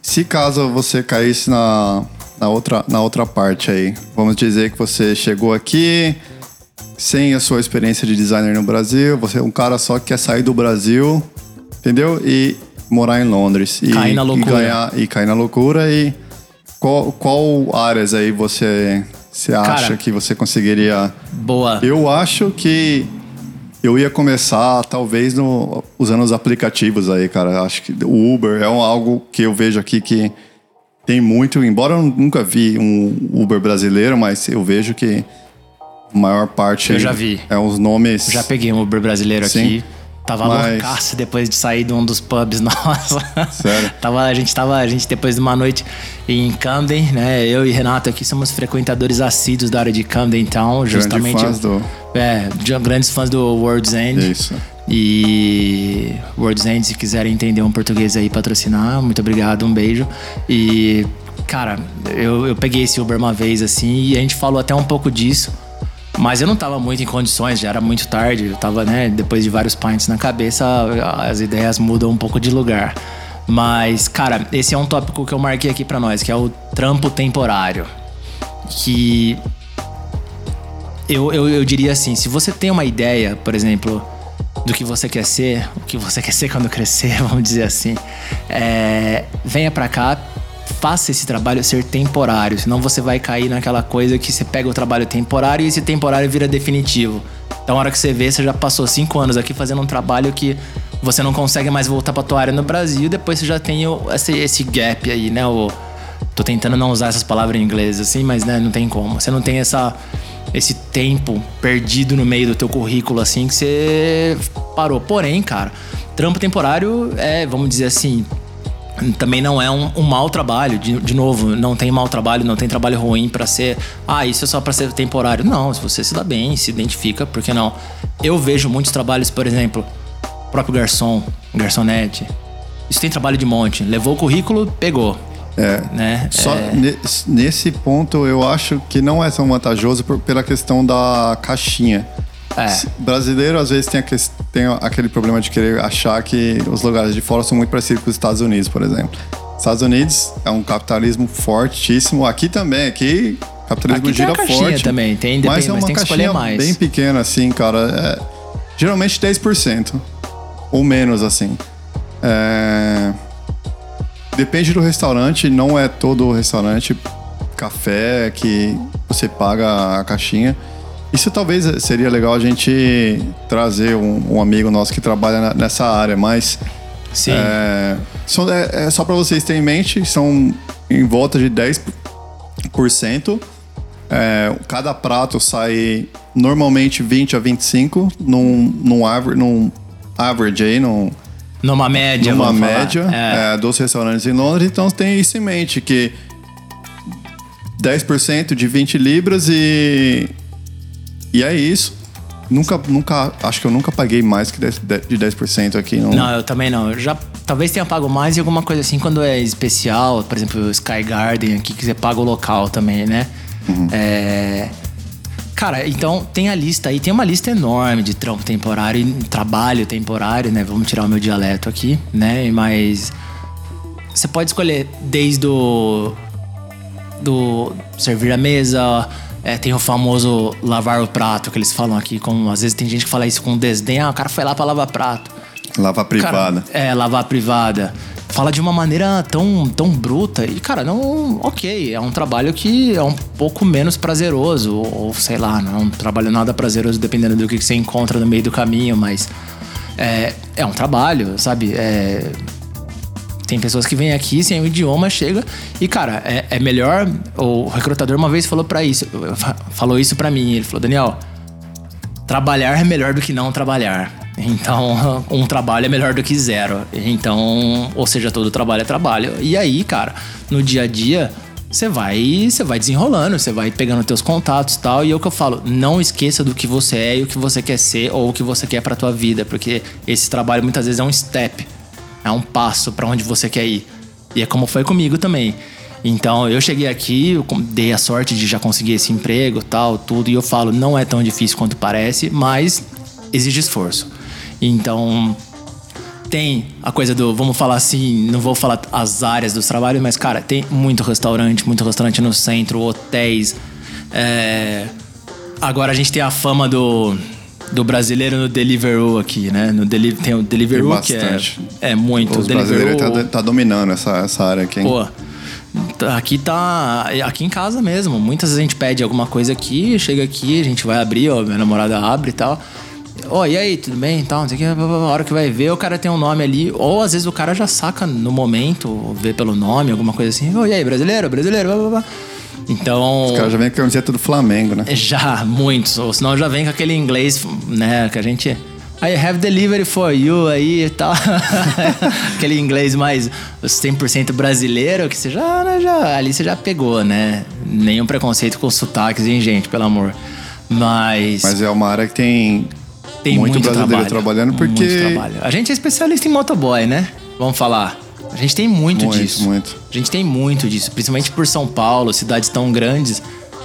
Speaker 2: Se caso você caísse na, na, outra, na outra parte aí, vamos dizer que você chegou aqui sem a sua experiência de designer no Brasil, você é um cara só que quer sair do Brasil, entendeu? E morar em Londres. E,
Speaker 1: Cair na loucura.
Speaker 2: E, ganhar, e cair na loucura. E qual, qual áreas aí você, você acha
Speaker 1: Cara.
Speaker 2: que você conseguiria
Speaker 1: Boa.
Speaker 2: eu acho que eu ia começar, talvez, no, usando os aplicativos aí, cara. Acho que o Uber é um, algo que eu vejo aqui que tem muito, embora eu nunca vi um Uber brasileiro, mas eu vejo que a maior parte
Speaker 1: Eu já vi.
Speaker 2: é os nomes.
Speaker 1: Já peguei um Uber brasileiro
Speaker 2: Sim.
Speaker 1: aqui. Tava
Speaker 2: Mas-
Speaker 1: loucaço depois de sair de um dos pubs (laughs) nossa.
Speaker 2: Sério?
Speaker 1: tava, a gente tava, a gente depois de uma noite em Camden, né? Eu e Renato aqui somos frequentadores assíduos da área de Camden Town, justamente.
Speaker 2: fãs do-
Speaker 1: É, de- grandes fãs do World's End.
Speaker 2: Isso.
Speaker 1: E World's End, se quiserem entender um português aí, patrocinar, muito obrigado, um beijo. E, cara, eu, eu peguei esse Uber uma vez assim e a gente falou até um pouco disso. Mas eu não tava muito em condições, já era muito tarde. Eu tava, né, depois de vários pints na cabeça, as ideias mudam um pouco de lugar. Mas, cara, esse é um tópico que eu marquei aqui pra nós, que é o trampo temporário. Que eu, eu, eu diria assim, se você tem uma ideia, por exemplo, do que você quer ser, o que você (laughs) quer ser quando crescer, (laughs) vamos dizer assim, é, venha pra cá, faça esse trabalho ser temporário, senão você vai cair naquela coisa que você pega o trabalho temporário e esse temporário vira definitivo. Então, a hora que você vê, você já passou cinco anos aqui fazendo um trabalho que você não consegue mais voltar pra tua área no Brasil, depois você já tem esse, esse gap aí, né? O, Tô tentando não usar essas palavras em inglês assim, mas né, não tem como. Você não tem essa esse tempo perdido no meio do teu currículo assim que você parou. Porém, cara, trampo temporário é, vamos dizer assim, também não é um, um mau trabalho. De, de novo, não tem mau trabalho, não tem trabalho ruim pra ser. Ah, isso é só pra ser temporário. Não, se você se dá bem, se identifica, por que não? Eu vejo muitos trabalhos, por exemplo, próprio garçom, garçonete. Isso tem trabalho de monte. Levou o currículo, pegou.
Speaker 2: É.
Speaker 1: Né?
Speaker 2: Só
Speaker 1: É,
Speaker 2: ne- nesse ponto eu acho que não é tão vantajoso por- pela questão da caixinha.
Speaker 1: É.
Speaker 2: Brasileiro às vezes tem, a ques- tem aquele problema de querer achar que os lugares de fora são muito parecidos com os Estados Unidos, por exemplo. Estados Unidos é um capitalismo fortíssimo. Aqui também, aqui capitalismo
Speaker 1: Aqui tem
Speaker 2: gira
Speaker 1: a caixinha
Speaker 2: forte.
Speaker 1: também, tem,
Speaker 2: mas
Speaker 1: depende,
Speaker 2: é
Speaker 1: mas
Speaker 2: uma
Speaker 1: tem que escolher
Speaker 2: caixinha
Speaker 1: mais.
Speaker 2: bem pequena assim, cara. É, geralmente 10% ou menos assim. É, Depende do restaurante, não é todo restaurante café que você paga a caixinha. Isso talvez seria legal a gente trazer um, um amigo nosso que trabalha nessa área, mas
Speaker 1: Sim.
Speaker 2: é, só, é, é só para vocês terem em mente, são em volta de 10%. É, cada prato sai normalmente 20 a 25 num, num, aver, num average aí, num,
Speaker 1: Numa média,
Speaker 2: numa média
Speaker 1: É.
Speaker 2: é, dos restaurantes em Londres. Então tem isso em mente, que 10% de 20 libras e. E é isso. nunca, nunca, acho que eu nunca paguei mais que 10, de 10% aqui. Não,
Speaker 1: Não, eu também não. Eu já talvez tenha pago mais em alguma coisa assim quando é especial, por exemplo, Sky Garden aqui que você paga o local também, né? É... Cara, então tem a lista aí, tem uma lista enorme de trampo temporário e trabalho temporário, né? Vamos tirar o meu dialeto aqui, né? Mas você pode escolher desde o do servir a mesa, é, tem o famoso lavar o prato que eles falam aqui, como às vezes tem gente que fala isso com desdém, ah, o cara foi lá pra lavar prato.
Speaker 2: Lava privada.
Speaker 1: Cara, é, lavar privada. Fala de uma maneira tão, tão bruta. E, cara, não. Ok, é um trabalho que é um pouco menos prazeroso. Ou, sei lá, não é um trabalho nada prazeroso dependendo do que você encontra no meio do caminho, mas. É, é um trabalho, sabe? É, tem pessoas que vêm aqui sem o idioma, chega e, cara, é, é melhor. O recrutador uma vez falou para isso, falou isso para mim. Ele falou, Daniel, trabalhar é melhor do que não trabalhar. (laughs) Então, um trabalho é melhor do que zero. Então, ou seja, todo trabalho é trabalho. E aí, cara, no dia a dia, você vai, você vai desenrolando, você vai pegando teus contatos e tal. E é o que eu falo, não esqueça do que você é e o que você quer ser ou o que você quer para tua vida, porque esse trabalho muitas vezes é um step, é um passo para onde você quer ir. E é como foi comigo também. Então, eu cheguei aqui, eu dei a sorte de já conseguir esse emprego, tal, tudo, e eu falo, não é tão difícil quanto parece, mas exige esforço. Então, tem a coisa do, vamos falar assim, não vou falar as áreas dos trabalhos, mas, cara, tem muito restaurante, muito restaurante no centro, hotéis. É... Agora a gente tem a fama do, do brasileiro no Deliveroo aqui, né? No deli tem o Deliveroo, que é, é muito.
Speaker 2: Os brasileiros tá, tá, dominando essa, essa área aqui, hein?
Speaker 1: Pô, aqui tá. Aqui em casa mesmo. Muitas vezes a gente pede alguma coisa aqui, chega aqui, a gente vai abrir, ó, minha namorada abre e tal. Ó, oh, e aí, tudo bem? Então, não sei o que, a hora que vai ver, o cara tem um nome ali, ou às vezes o cara já saca no momento, vê pelo nome, alguma coisa assim. Ô, oh, e aí, brasileiro, brasileiro, blá, blá, blá. Então.
Speaker 2: Os caras já vem com a camiseta do Flamengo, né?
Speaker 1: Já, muitos. Ou senão já vem com aquele inglês, né, que a gente. I have delivery for you aí e tal. (laughs) aquele inglês mais 100% brasileiro que você já, né, já. Ali você já pegou, né? Nenhum preconceito com sotaques, hein, gente, pelo amor. Mas.
Speaker 2: Mas é uma área que tem
Speaker 1: tem muito, muito brasileiro
Speaker 2: trabalho, trabalhando porque.
Speaker 1: Muito trabalho. A gente é especialista em motoboy, né? Vamos falar. A gente tem muito, muito disso.
Speaker 2: Muito.
Speaker 1: A gente tem muito disso, principalmente por São Paulo, cidades tão grandes.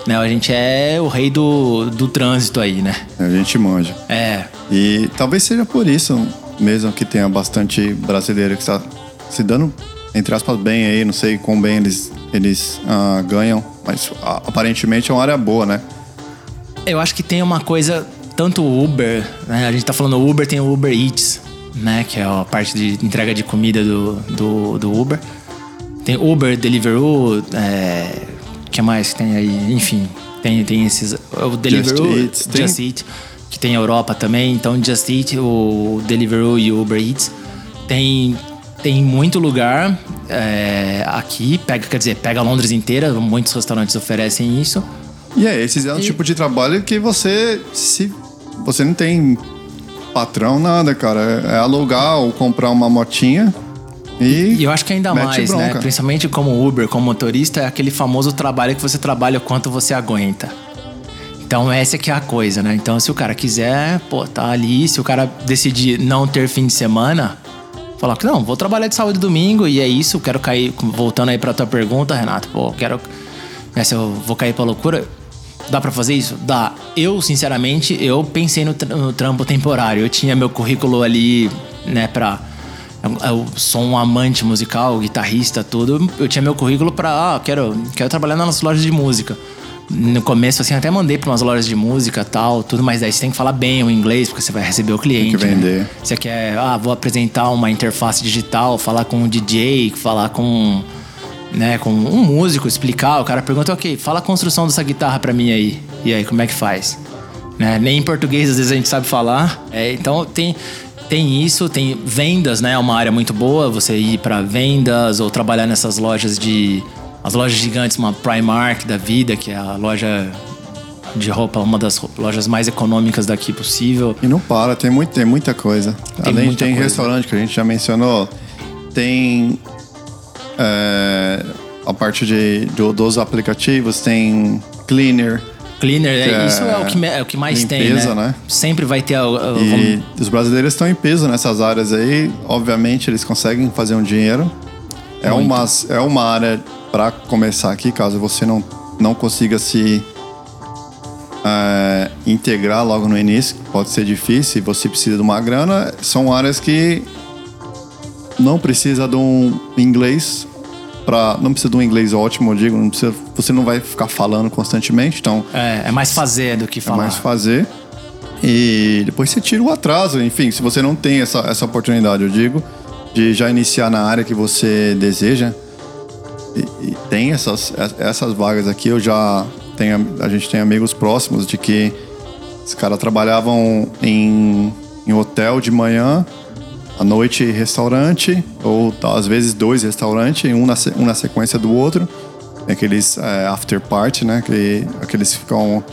Speaker 1: Né? A gente é o rei do, do trânsito aí, né?
Speaker 2: A gente manja.
Speaker 1: É.
Speaker 2: E talvez seja por isso mesmo que tenha bastante brasileiro que está se dando, entre aspas, bem aí. Não sei quão bem eles, eles uh, ganham, mas uh, aparentemente é uma área boa, né?
Speaker 1: Eu acho que tem uma coisa tanto o Uber, né? A gente tá falando Uber, tem o Uber Eats, né? Que é a parte de entrega de comida do, do, do Uber. Tem Uber, Deliveroo, é, que mais que tem aí? Enfim, tem, tem esses... O Deliveroo, Just Eat, Just. Eat que tem Europa também. Então, Just Eat, o Deliveroo e o Uber Eats. Tem, tem muito lugar é, aqui, pega, quer dizer, pega Londres inteira, muitos restaurantes oferecem isso.
Speaker 2: E é, esse é o e... tipo de trabalho que você se você não tem patrão nada, cara. É, é alugar ou comprar uma motinha e,
Speaker 1: e eu acho que ainda mais, né? bronca. né? Principalmente como Uber, como motorista, é aquele famoso trabalho que você trabalha o quanto você aguenta. Então essa é que é a coisa, né? Então se o cara quiser, pô, tá ali, se o cara decidir não ter fim de semana, falar que não, vou trabalhar de sábado e domingo e é isso, quero cair, voltando aí pra tua pergunta, Renato, pô, quero, né, se eu vou cair pra loucura, Dá para fazer isso? Dá. Eu, sinceramente, eu pensei no, no, trampo temporário. Eu tinha meu currículo ali, né, pra. Eu, eu sou um amante musical, guitarrista, tudo. Eu tinha meu currículo pra. Ah, quero, quero trabalhar nas lojas de música. No começo, assim, até mandei pra umas lojas de música tal, tudo, mas daí você tem que falar bem o inglês, porque você vai receber o cliente.
Speaker 2: Tem que vender. Né?
Speaker 1: Você quer, ah, vou apresentar uma interface digital, falar com um DJ, falar com né, com um músico, explicar, o cara pergunta, ok, fala a construção dessa guitarra pra mim aí. E aí, como é que faz? Né? Nem em português às vezes a gente sabe falar. É, então tem, tem isso, tem vendas, né? É uma área muito boa, você ir para vendas ou trabalhar nessas lojas de. As lojas gigantes, uma Primark da vida, que é a loja de roupa, uma das lojas mais econômicas daqui possível.
Speaker 2: E não para, tem, muito, tem muita coisa. Tem Além muita tem coisa. restaurante que a gente já mencionou, tem é, a parte de, de, dos aplicativos, tem cleaner,
Speaker 1: Cleaner, é,
Speaker 2: Que
Speaker 1: isso é,
Speaker 2: é
Speaker 1: o que, é o que mais tem,
Speaker 2: limpeza,
Speaker 1: né?
Speaker 2: né?
Speaker 1: Sempre vai ter... a-
Speaker 2: E os brasileiros estão em peso nessas áreas aí. Obviamente, eles conseguem fazer um dinheiro. É uma, é uma área para começar aqui, caso você não, não consiga se é, integrar logo no início. Pode ser difícil você precisa de uma grana. São áreas que não precisa de um inglês para não precisa de um inglês ótimo, eu digo, não precisa, você não vai ficar falando constantemente, então
Speaker 1: é, é mais fazer do que
Speaker 2: é
Speaker 1: falar.
Speaker 2: mais fazer. E depois você tira o atraso. Enfim, se você não tem essa, essa oportunidade, eu digo, de já iniciar na área que você deseja. E, e tem essas, essas vagas aqui, eu já tenho. A gente tem amigos próximos de que os caras trabalhavam em, em hotel de manhã, à noite restaurante, ou tá, às vezes dois restaurantes, um na, um na sequência do outro. Aqueles é, after party, né? Que, aqueles que ficam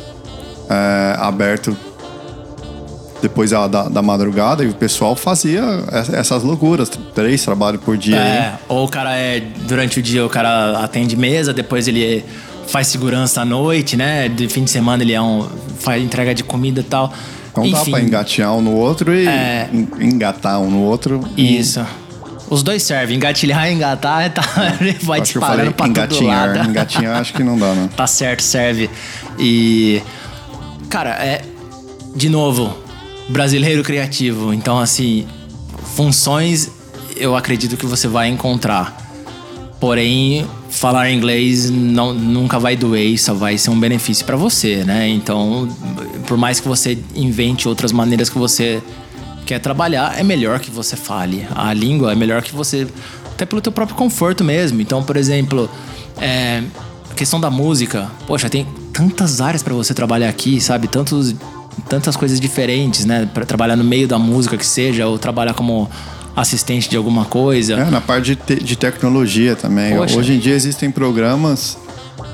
Speaker 2: é, aberto depois da, da, da madrugada e o pessoal fazia ess- essas loucuras, três trabalhos por dia. aí.
Speaker 1: É, ou o cara é. Durante o dia o cara atende mesa, depois ele faz segurança à noite, né? De fim de semana ele é um. faz entrega de comida e tal.
Speaker 2: Então dá
Speaker 1: Enfim,
Speaker 2: pra engatear um no outro e
Speaker 1: É.
Speaker 2: en- engatar um no outro.
Speaker 1: Isso. Os dois servem, engatilhar e engatar, (laughs) tá, vai
Speaker 2: Acho
Speaker 1: disparando pra todo
Speaker 2: engatinhar.
Speaker 1: lado. (laughs)
Speaker 2: Engatinhar acho que não dá, né?
Speaker 1: Tá certo, serve. E. Cara, é. De novo, brasileiro criativo. Então, assim, funções eu acredito que você vai encontrar. Porém, falar inglês não, nunca vai doer só vai ser um benefício pra você, né? Então, por mais que você invente outras maneiras que você quer trabalhar, é melhor que você fale. A língua é melhor que você. Até pelo teu próprio conforto mesmo. Então, por exemplo, é, a questão da música. Poxa, tem tantas áreas pra você trabalhar aqui, sabe? Tantos, tantas coisas diferentes, né? Pra trabalhar no meio da música que seja, ou trabalhar como assistente de alguma coisa.
Speaker 2: É, na parte de, te- de tecnologia também.
Speaker 1: Poxa.
Speaker 2: Hoje em dia existem programas,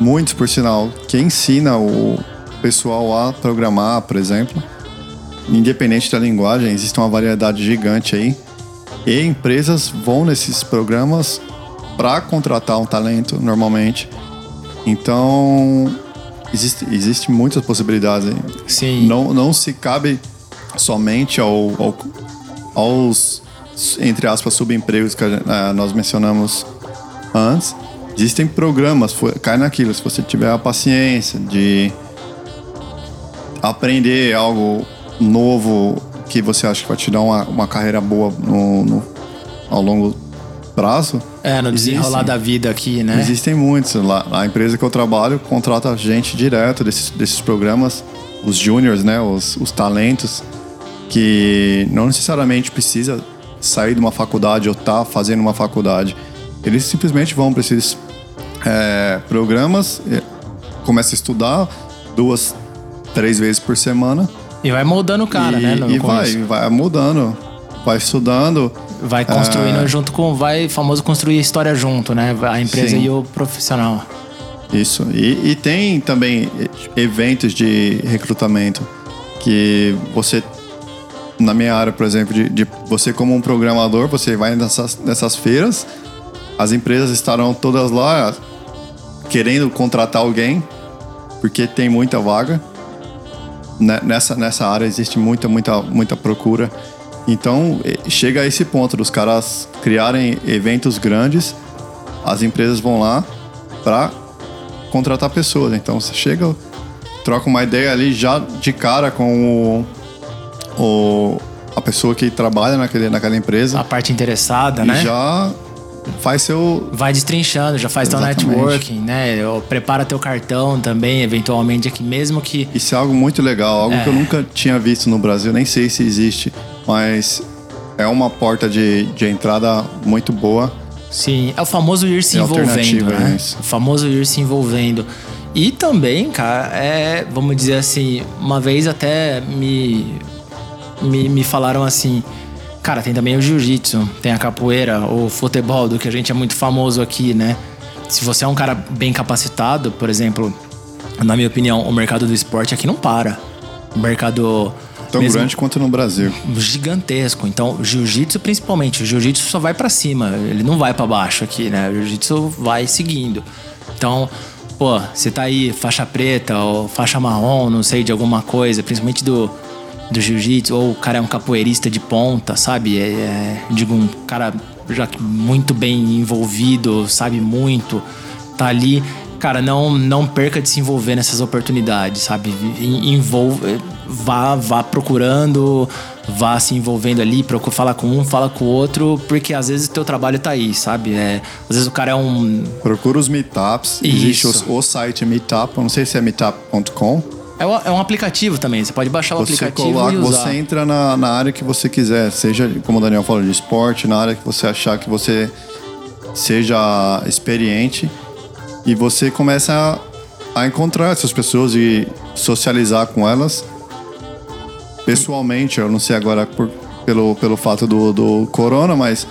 Speaker 2: muitos por sinal, que ensina o pessoal a programar, por exemplo. Independente da linguagem, existe uma variedade gigante aí. E empresas vão nesses programas para contratar um talento, normalmente. Então, existe, existe muitas possibilidades aí.
Speaker 1: Sim.
Speaker 2: Não, não se cabe somente ao, ao- aos, entre aspas, subempregos que a nós mencionamos antes. Existem programas, cai naquilo, se você tiver a paciência de aprender algo novo que você acha que vai te dar uma, uma carreira boa no, no- ao longo prazo.
Speaker 1: É, no desenrolar
Speaker 2: existem.
Speaker 1: da vida aqui, né?
Speaker 2: Existem muitos. Lá, a empresa que eu trabalho contrata gente direto desses, desses programas, os juniors, né? Os, os talentos, que não necessariamente precisa sair de uma faculdade ou estar fazendo uma faculdade. Eles simplesmente vão para esses é, programas, é, começam a estudar duas, três vezes por semana.
Speaker 1: E vai moldando o cara,
Speaker 2: e,
Speaker 1: né?
Speaker 2: e vai,
Speaker 1: começo.
Speaker 2: vai mudando, vai estudando.
Speaker 1: Vai construindo
Speaker 2: É.
Speaker 1: junto com. Vai famoso construir história junto, né? A empresa
Speaker 2: Sim.
Speaker 1: e o profissional.
Speaker 2: Isso. E, e tem também eventos de recrutamento que você, na minha área, por exemplo, de, de você como um programador, você vai nessas, nessas feiras, as empresas estarão todas lá querendo contratar alguém, porque tem muita vaga. Ne- Nessa, nessa área existe muita, muita, muita procura. Então, chega a esse ponto dos caras criarem eventos grandes, as empresas vão lá para contratar pessoas. Então, você chega, troca uma ideia ali já de cara com o, o- a pessoa que trabalha naquele, naquela empresa
Speaker 1: A parte interessada, né?
Speaker 2: já faz seu.
Speaker 1: Vai destrinchando, já faz teu
Speaker 2: Exatamente.
Speaker 1: networking, né? Prepara teu cartão também, eventualmente aqui mesmo que.
Speaker 2: Isso é algo muito legal, algo
Speaker 1: É.
Speaker 2: que eu nunca tinha visto no Brasil, nem sei se existe, mas é uma porta de, de entrada muito boa.
Speaker 1: Sim, é o famoso ir se
Speaker 2: É
Speaker 1: envolvendo, né?
Speaker 2: é.
Speaker 1: O famoso ir se envolvendo. E também, cara, é, vamos dizer assim, uma vez até me, me, me falaram assim, cara, tem também o jiu-jitsu, tem a capoeira, o futebol, do que a gente é muito famoso aqui, né? Se você é um cara bem capacitado, por exemplo, na minha opinião, o mercado do esporte aqui não para. O mercado
Speaker 2: Tão
Speaker 1: mesmo-
Speaker 2: grande quanto no Brasil.
Speaker 1: gigantesco. Então, o jiu-jitsu principalmente, o jiu-jitsu só vai pra cima, ele não vai pra baixo aqui, né? O jiu-jitsu vai seguindo. Então, pô, você tá aí, faixa preta ou faixa marrom, não sei, de alguma coisa, principalmente do, do jiu-jitsu, ou o cara é um capoeirista de ponta, sabe? É, é, digo, um cara já muito bem envolvido, sabe muito, tá ali. Cara, não, não perca de se envolver nessas oportunidades, sabe? Envolve, vá, vá procurando, vá se envolvendo ali, procura falar com um, fala com o outro, porque às vezes o teu trabalho tá aí, sabe? É, às vezes o cara é um.
Speaker 2: Procura os meetups. Existe o, o, site Meetup, não sei se é meetup.com.
Speaker 1: É, é um aplicativo também, você pode baixar o
Speaker 2: você
Speaker 1: aplicativo
Speaker 2: coloca,
Speaker 1: e usar.
Speaker 2: Você entra na, na área que você quiser, seja, como o Daniel falou, de esporte, na área que você achar que você seja experiente e você começa a, a encontrar essas pessoas e socializar com elas pessoalmente. Eu não sei agora por, pelo, pelo fato do, do corona, mas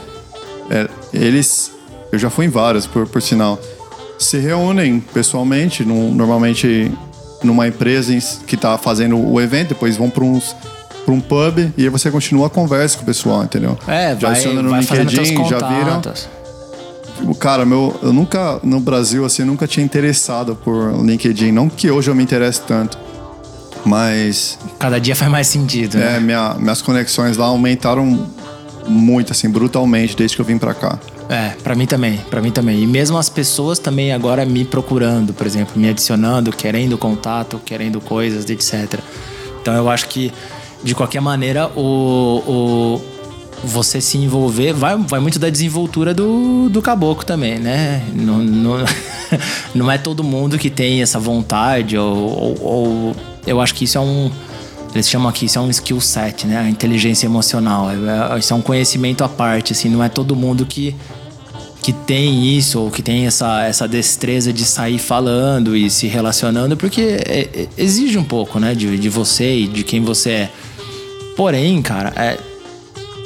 Speaker 2: é, eles, eu já fui em várias, por, por sinal, se reúnem pessoalmente, num, normalmente numa empresa que está fazendo o evento, depois vão para uns para um pub e aí você continua a conversa com o pessoal, entendeu?
Speaker 1: É,
Speaker 2: já
Speaker 1: vai,
Speaker 2: adiciona no
Speaker 1: vai
Speaker 2: LinkedIn, já viram. Cara, meu, eu nunca, no Brasil, assim, nunca tinha interessado por LinkedIn. Não que hoje eu me interesse tanto, mas.
Speaker 1: Cada dia faz mais sentido.
Speaker 2: É,
Speaker 1: né?
Speaker 2: minha, minhas conexões lá aumentaram muito, assim, brutalmente desde que eu vim pra cá.
Speaker 1: É, para mim também, para mim também. E mesmo as pessoas também agora me procurando, por exemplo, me adicionando, querendo contato, querendo coisas, etc. Então eu acho que, de qualquer maneira, o, o você se envolver vai, vai muito da desenvoltura do, do caboclo também, né? Não, não, (laughs) não é todo mundo que tem essa vontade, ou, ou, ou, eu acho que isso é um. Eles chamam aqui, isso é um skill set, né? A inteligência emocional. É, é, isso é um conhecimento à parte, assim, não é todo mundo que, que tem isso, ou que tem essa, essa destreza de sair falando e se relacionando, porque é, é, exige um pouco, né? De, de você e de quem você é. Porém, cara, é,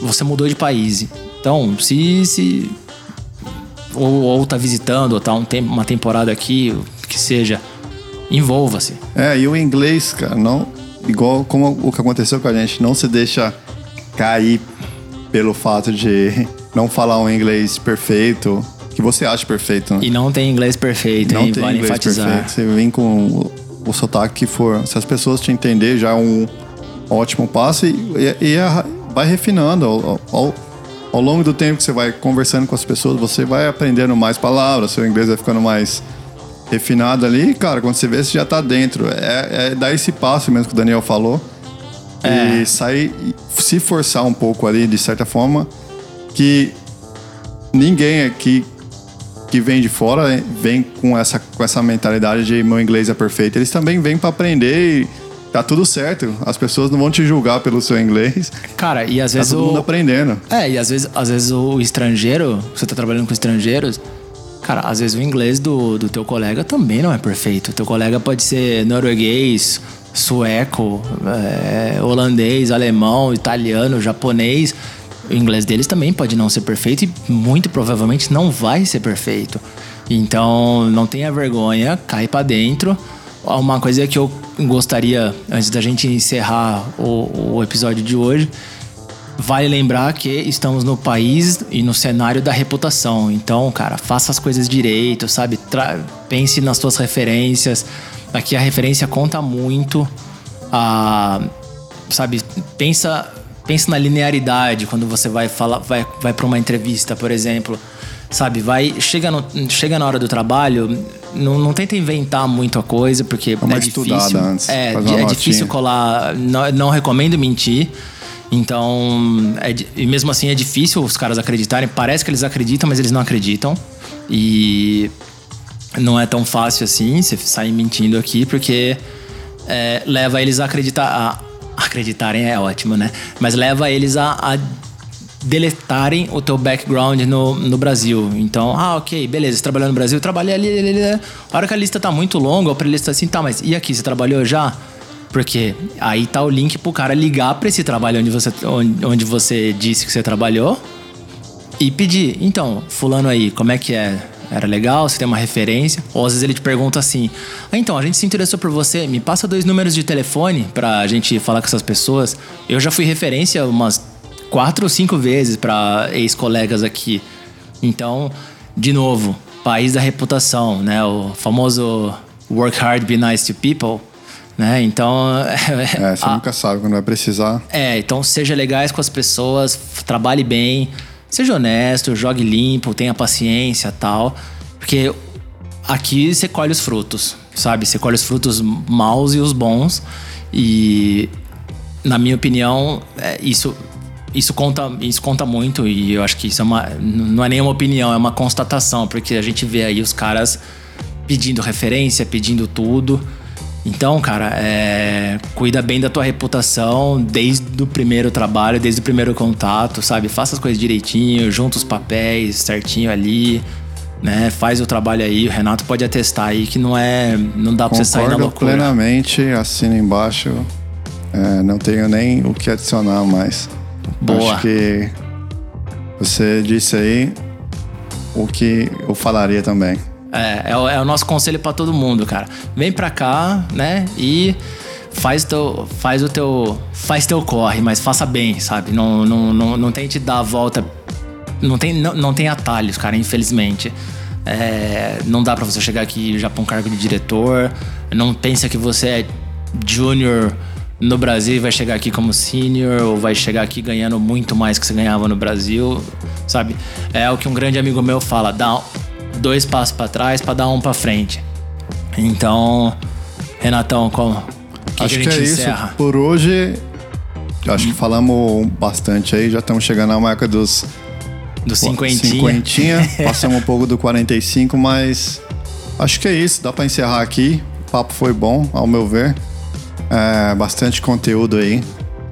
Speaker 1: você mudou de país. Então, se. se ou, ou tá visitando, ou tá um tempo, uma temporada aqui, que seja, envolva-se.
Speaker 2: É, e o inglês, cara, não. Igual como o que aconteceu com a gente, não se deixa cair pelo fato de não falar um inglês perfeito, que você acha perfeito. Né?
Speaker 1: E não tem inglês perfeito,
Speaker 2: não
Speaker 1: hein?
Speaker 2: tem
Speaker 1: vale
Speaker 2: inglês
Speaker 1: enfatizar.
Speaker 2: perfeito. Você vem com o, o sotaque que for. Se as pessoas te entender, já é um ótimo passo e, e, e é, vai refinando. Ao, ao, ao, longo do tempo que você vai conversando com as pessoas, você vai aprendendo mais palavras, seu inglês vai ficando mais refinado ali. Cara, quando você vê, você já tá dentro. É, é dar esse passo mesmo que o Daniel falou.
Speaker 1: É.
Speaker 2: E sair, se forçar um pouco ali, de certa forma, que ninguém aqui que vem de fora vem com essa, com essa mentalidade de meu inglês é perfeito. Eles também vêm para aprender e tá tudo certo. As pessoas não vão te julgar pelo seu inglês.
Speaker 1: Cara, e às
Speaker 2: Tá
Speaker 1: vezes
Speaker 2: todo
Speaker 1: o.
Speaker 2: mundo aprendendo.
Speaker 1: É, e às vezes, às vezes o estrangeiro, você tá trabalhando com estrangeiros, cara, às vezes o inglês do, do teu colega também não é perfeito. Teu colega pode ser norueguês, sueco, é, holandês, alemão, italiano, japonês. O inglês deles também pode não ser perfeito e muito provavelmente não vai ser perfeito. Então, não tenha vergonha, cai pra dentro. Uma coisa que eu gostaria, antes da gente encerrar o, o episódio de hoje, Vale lembrar que estamos no país e no cenário da reputação. Então, cara, faça as coisas direito, sabe? Tra pense nas suas referências. Aqui a referência conta muito. Ah, sabe? Pensa, pensa na linearidade quando você vai falar, vai, vai para uma entrevista, por exemplo. Sabe? Vai, chega, no, chega na hora do trabalho, não, não tenta inventar muito a coisa, porque é difícil.
Speaker 2: antes,
Speaker 1: é,
Speaker 2: uma
Speaker 1: é difícil colar. Não, não recomendo mentir. Então, é e mesmo assim é difícil os caras acreditarem. Parece que eles acreditam, mas eles não acreditam. E não é tão fácil assim você sair mentindo aqui, porque é, leva eles a acreditar. A, acreditarem é ótimo, né? Mas leva eles a, a deletarem o teu background no, no Brasil. Então, ah, ok, beleza, você trabalhou no Brasil, trabalhei ali, ali, ali, ali. A hora que a lista tá muito longa, ou pra lista assim, tá, mas e aqui, você trabalhou já? Porque aí tá o link pro cara ligar pra esse trabalho onde você, onde, você disse que você trabalhou e pedir. Então, fulano aí, como é que é? Era legal? Você tem uma referência? Ou às vezes ele te pergunta assim: ah, então, a gente se interessou por você, me passa dois números de telefone pra gente falar com essas pessoas. Eu já fui referência umas quatro ou cinco vezes pra ex-colegas aqui. Então, de novo, país da reputação, né? O famoso work hard, be nice to people. Né? Então. (laughs)
Speaker 2: É, você a, nunca sabe quando vai precisar.
Speaker 1: É, então seja legais com as pessoas, trabalhe bem, seja honesto, jogue limpo, tenha paciência tal. Porque aqui você colhe os frutos, sabe? Você colhe os frutos maus e os bons. E, na minha opinião, é, isso isso conta, isso conta muito e eu acho que isso é uma, não é nenhuma opinião, é uma constatação, porque a gente vê aí os caras pedindo referência, pedindo tudo. Então, cara, é, cuida bem da tua reputação desde o primeiro trabalho, desde o primeiro contato, sabe? Faça as coisas direitinho, junta os papéis certinho ali, né? Faz o trabalho aí. O Renato pode atestar aí que não é, não dá para você sair na loucura.
Speaker 2: plenamente, assina embaixo. É, não tenho nem o que adicionar mais.
Speaker 1: Boa.
Speaker 2: Acho que você disse aí o que eu falaria também.
Speaker 1: É, é o, é o nosso conselho para todo mundo, cara. Vem pra cá, né? E faz, teu, faz o teu. Faz teu corre, mas faça bem, sabe? Não, não, não, não tente dar a volta. Não tem, não, não tem atalhos, cara, infelizmente. É, não dá para você chegar aqui já pra um cargo de diretor. Não pensa que você é júnior no Brasil e vai chegar aqui como senior ou vai chegar aqui ganhando muito mais que você ganhava no Brasil, sabe? É o que um grande amigo meu fala, dá dois passos para trás para dar um para frente. Então, Renatão, como
Speaker 2: que acho que, que é encerra? isso por hoje. Acho que falamos bastante aí, já estamos chegando à marca dos
Speaker 1: dos cinquentinha.
Speaker 2: cinquentinha. (laughs) Passamos um pouco do 45, mas acho que é isso, dá para encerrar aqui. O papo foi bom, ao meu ver. É, bastante conteúdo aí.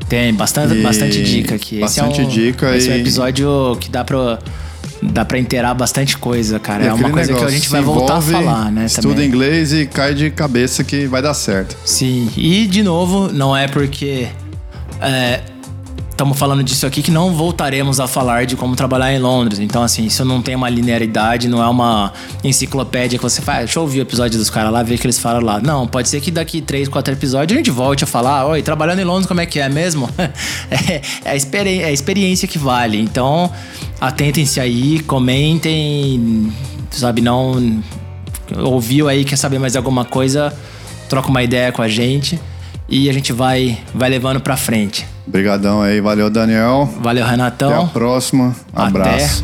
Speaker 1: Tem, bastante, bastante dica aqui.
Speaker 2: Bastante
Speaker 1: esse é um,
Speaker 2: dica.
Speaker 1: Esse
Speaker 2: e...
Speaker 1: é um episódio que dá pra, dá pra inteirar bastante coisa, cara. é uma coisa negócio, que a gente vai voltar
Speaker 2: envolve,
Speaker 1: a falar, né?
Speaker 2: Estuda
Speaker 1: também.
Speaker 2: inglês e cai de cabeça que vai dar certo.
Speaker 1: Sim, e de novo, não é porque. É, estamos falando disso aqui que não voltaremos a falar de como trabalhar em Londres. Então, assim, isso não tem uma linearidade, não é uma enciclopédia que você faz. Deixa eu ouvir o episódio dos caras lá, ver o que eles falam lá. Não, pode ser que daqui três, quatro episódios a gente volte a falar: oi, trabalhando em Londres, como é que é mesmo? (laughs) é, é, a experi é a experiência que vale. Então, atentem-se aí, comentem, sabe, não. Ouviu aí, quer saber mais alguma coisa? Troca uma ideia com a gente e a gente vai, vai levando pra frente.
Speaker 2: Obrigadão aí, valeu Daniel.
Speaker 1: Valeu Renatão.
Speaker 2: Até a próxima. Abraço.